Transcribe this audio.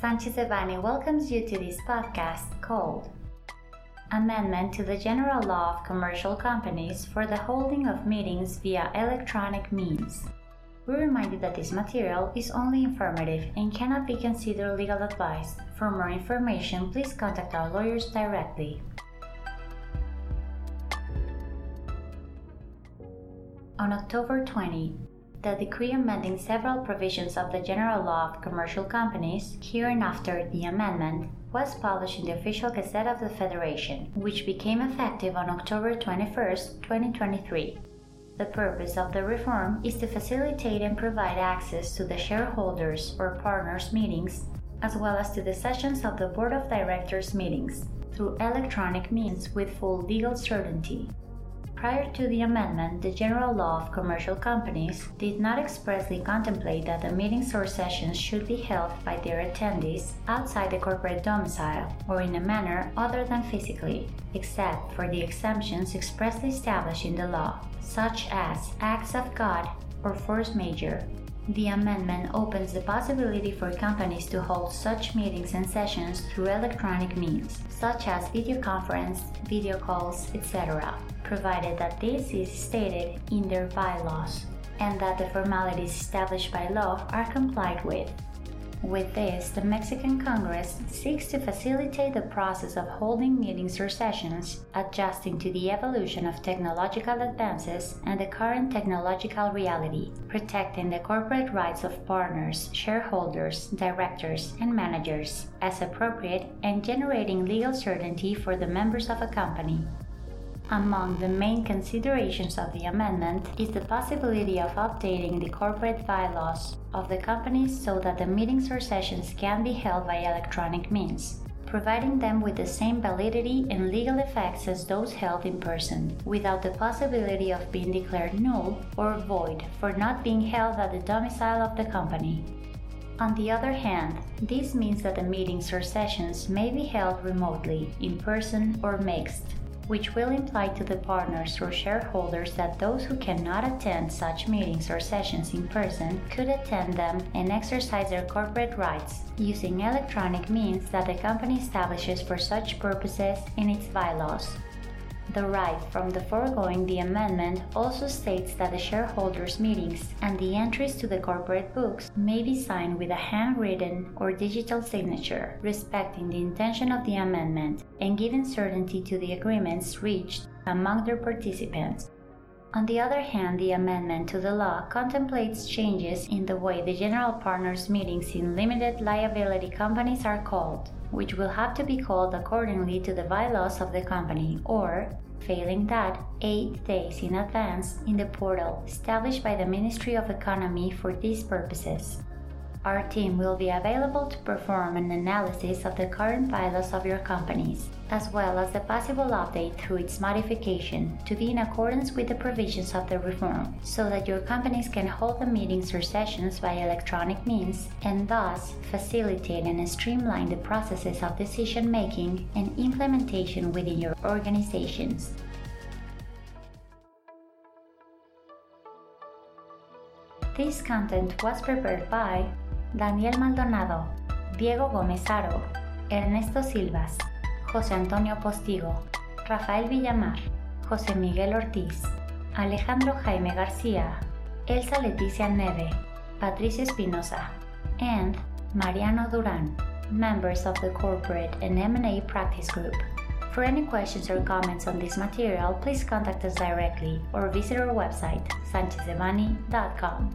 Sanchez Devanny welcomes you to this podcast called Amendment to the General Law of Commercial Companies for the Holding of Meetings via Electronic Means. We remind you that this material is only informative and cannot be considered legal advice. For more information, please contact our lawyers directly. On October 20, the decree amending several provisions of the General Law of Commercial Companies, hereinafter the amendment, was published in the Official Gazette of the Federation, which became effective on October 21, 2023. The purpose of the reform is to facilitate and provide access to the shareholders or partners meetings, as well as to the sessions of the Board of Directors meetings, through electronic means with full legal certainty. Prior to the amendment, the General Law of Commercial Companies did not expressly contemplate that the meetings or sessions should be held by their attendees outside the corporate domicile or in a manner other than physically, except for the exemptions expressly established in the law, such as acts of God or force majeure, the amendment opens the possibility for companies to hold such meetings and sessions through electronic means, such as video conference, video calls, etc., provided that this is stated in their bylaws and that the formalities established by law are complied with. With this, the Mexican Congress seeks to facilitate the process of holding meetings or sessions, adjusting to the evolution of technological advances and the current technological reality, protecting the corporate rights of partners, shareholders, directors, and managers as appropriate, and generating legal certainty for the members of a company. Among the main considerations of the amendment is the possibility of updating the corporate bylaws of the companies so that the meetings or sessions can be held by electronic means, providing them with the same validity and legal effects as those held in person, without the possibility of being declared null or void for not being held at the domicile of the company. On the other hand, this means that the meetings or sessions may be held remotely, in person, or mixed which will imply to the partners or shareholders that those who cannot attend such meetings or sessions in person could attend them and exercise their corporate rights using electronic means that the company establishes for such purposes in its bylaws. The right from the foregoing the amendment also states that the shareholders' meetings and the entries to the corporate books may be signed with a handwritten or digital signature, respecting the intention of the amendment and giving certainty to the agreements reached among their participants. On the other hand, the amendment to the law contemplates changes in the way the general partners' meetings in limited liability companies are called which will have to be called accordingly to the bylaws of the company, or, failing that, eight days in advance in the portal established by the Ministry of Economy for these purposes. Our team will be available to perform an analysis of the current bylaws of your companies, as well as the possible update through its modification to be in accordance with the provisions of the reform, so that your companies can hold the meetings or sessions by electronic means and thus facilitate and streamline the processes of decision making and implementation within your organizations. This content was prepared by Daniel Maldonado, Diego Gómez Aro, Ernesto Silvas, José Antonio Postigo, Rafael Villamar, José Miguel Ortiz, Alejandro Jaime García, Elsa Leticia Neve, Patricia Espinosa, and Mariano Duran, members of the Corporate and M&A Practice Group. For any questions or comments on this material, please contact us directly or visit our website, sanchezdevani.com.